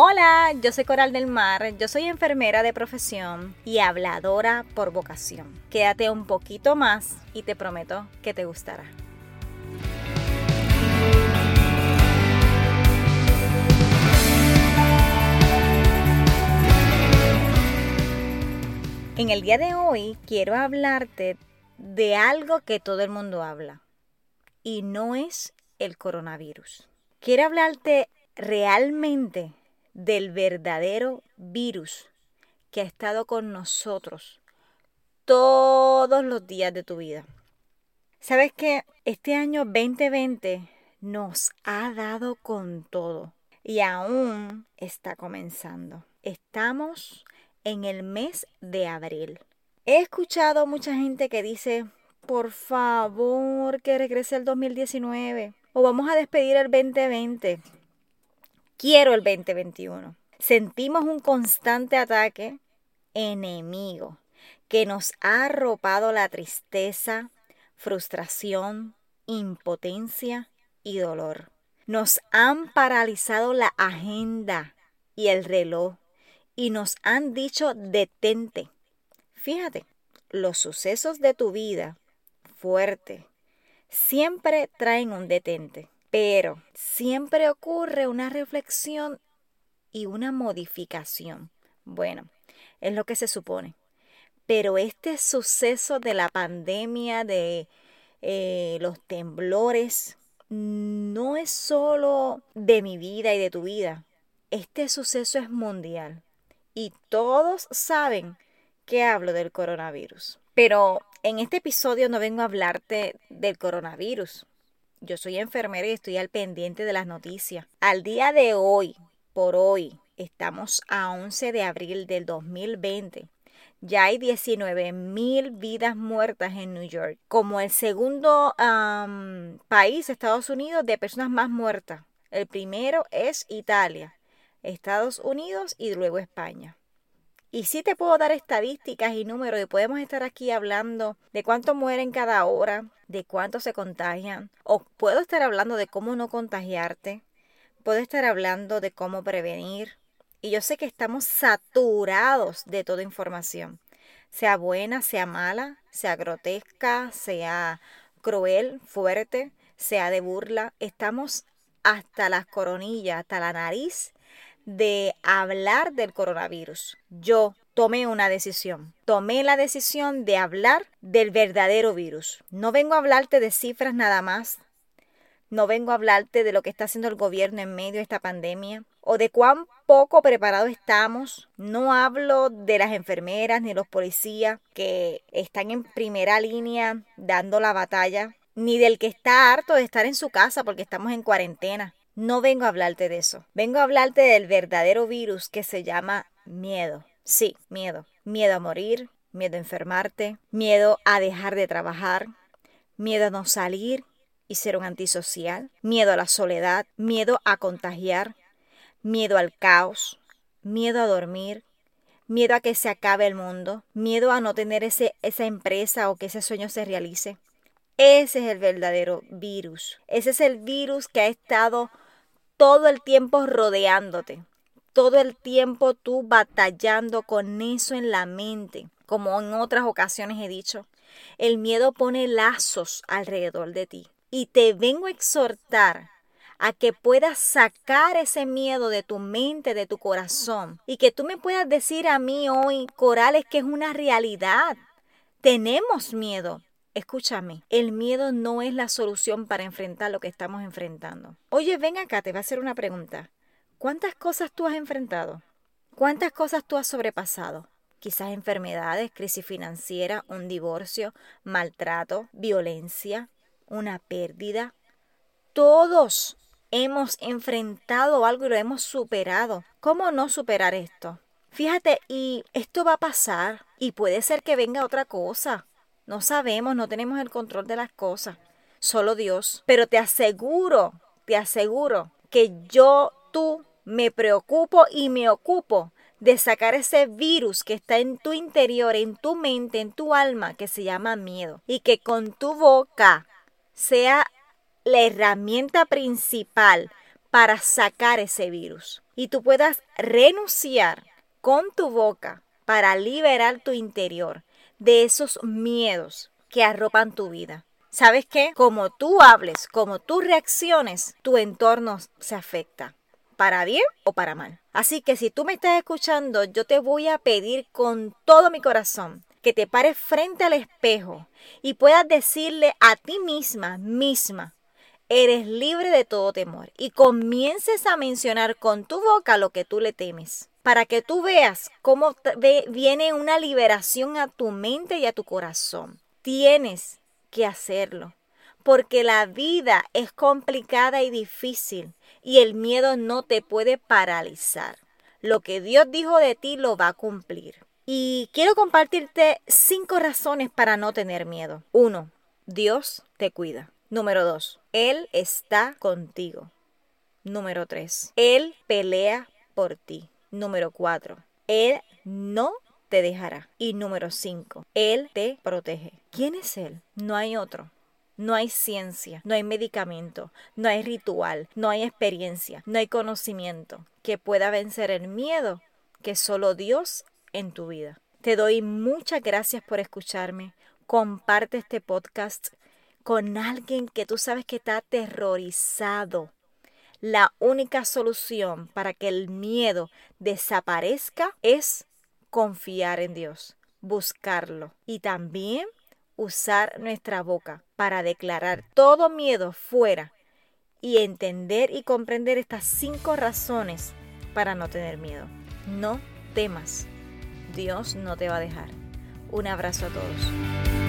Hola, yo soy Coral del Mar, yo soy enfermera de profesión y habladora por vocación. Quédate un poquito más y te prometo que te gustará. En el día de hoy quiero hablarte de algo que todo el mundo habla y no es el coronavirus. Quiero hablarte realmente del verdadero virus que ha estado con nosotros todos los días de tu vida. ¿Sabes que Este año 2020 nos ha dado con todo y aún está comenzando. Estamos en el mes de abril. He escuchado mucha gente que dice, por favor, que regrese el 2019 o vamos a despedir el 2020 quiero el 2021. Sentimos un constante ataque enemigo que nos ha arropado la tristeza, frustración, impotencia y dolor. Nos han paralizado la agenda y el reloj y nos han dicho detente. Fíjate, los sucesos de tu vida fuerte siempre traen un detente. Pero siempre ocurre una reflexión y una modificación. Bueno, es lo que se supone. Pero este suceso de la pandemia, de eh, los temblores, no es solo de mi vida y de tu vida. Este suceso es mundial. Y todos saben que hablo del coronavirus. Pero en este episodio no vengo a hablarte del coronavirus. Yo soy enfermera y estoy al pendiente de las noticias. Al día de hoy, por hoy, estamos a 11 de abril del 2020. Ya hay 19 mil vidas muertas en New York, como el segundo país, Estados Unidos, de personas más muertas. El primero es Italia, Estados Unidos y luego España. Y sí te puedo dar estadísticas y números y podemos estar aquí hablando de cuánto mueren cada hora, de cuánto se contagian, o puedo estar hablando de cómo no contagiarte, puedo estar hablando de cómo prevenir. Y yo sé que estamos saturados de toda información, sea buena, sea mala, sea grotesca, sea cruel, fuerte, sea de burla. Estamos hasta las coronillas, hasta la nariz de hablar del coronavirus. Yo tomé una decisión. Tomé la decisión de hablar del verdadero virus. No vengo a hablarte de cifras nada más. No vengo a hablarte de lo que está haciendo el gobierno en medio de esta pandemia o de cuán poco preparados estamos. No hablo de las enfermeras ni los policías que están en primera línea dando la batalla, ni del que está harto de estar en su casa porque estamos en cuarentena. No vengo a hablarte de eso. Vengo a hablarte del verdadero virus que se llama miedo. Sí, miedo. Miedo a morir, miedo a enfermarte, miedo a dejar de trabajar, miedo a no salir y ser un antisocial, miedo a la soledad, miedo a contagiar, miedo al caos, miedo a dormir, miedo a que se acabe el mundo, miedo a no tener ese, esa empresa o que ese sueño se realice. Ese es el verdadero virus. Ese es el virus que ha estado todo el tiempo rodeándote, todo el tiempo tú batallando con eso en la mente, como en otras ocasiones he dicho. El miedo pone lazos alrededor de ti y te vengo a exhortar a que puedas sacar ese miedo de tu mente, de tu corazón y que tú me puedas decir a mí hoy, Corales, que es una realidad. Tenemos miedo, Escúchame, el miedo no es la solución para enfrentar lo que estamos enfrentando. Oye, ven acá, te voy a hacer una pregunta. ¿Cuántas cosas tú has enfrentado? ¿Cuántas cosas tú has sobrepasado? Quizás enfermedades, crisis financiera, un divorcio, maltrato, violencia, una pérdida. Todos hemos enfrentado algo y lo hemos superado. ¿Cómo no superar esto? Fíjate, y esto va a pasar y puede ser que venga otra cosa. No sabemos, no tenemos el control de las cosas, solo Dios. Pero te aseguro, te aseguro que yo, tú, me preocupo y me ocupo de sacar ese virus que está en tu interior, en tu mente, en tu alma, que se llama miedo. Y que con tu boca sea la herramienta principal para sacar ese virus y tú puedas renunciar con tu boca para liberar tu interior de esos miedos que arropan tu vida. ¿Sabes qué? Como tú hables, como tú reacciones, tu entorno se afecta, para bien o para mal. Así que si tú me estás escuchando, yo te voy a pedir con todo mi corazón que te pares frente al espejo y puedas decirle a ti misma, misma, eres libre de todo temor y comiences a mencionar con tu boca lo que tú le temes para que tú veas cómo viene una liberación a tu mente y a tu corazón. Tienes que hacerlo, porque la vida es complicada y difícil y el miedo no te puede paralizar. Lo que Dios dijo de ti lo va a cumplir. Y quiero compartirte cinco razones para no tener miedo. Uno, Dios te cuida. Número dos, Él está contigo. Número tres, Él pelea por ti. Número 4. Él no te dejará. Y número 5. Él te protege. ¿Quién es Él? No hay otro. No hay ciencia, no hay medicamento, no hay ritual, no hay experiencia, no hay conocimiento que pueda vencer el miedo que solo Dios en tu vida. Te doy muchas gracias por escucharme. Comparte este podcast con alguien que tú sabes que está aterrorizado la única solución para que el miedo desaparezca es confiar en Dios, buscarlo y también usar nuestra boca para declarar todo miedo fuera y entender y comprender estas cinco razones para no tener miedo. No temas, Dios no te va a dejar. Un abrazo a todos.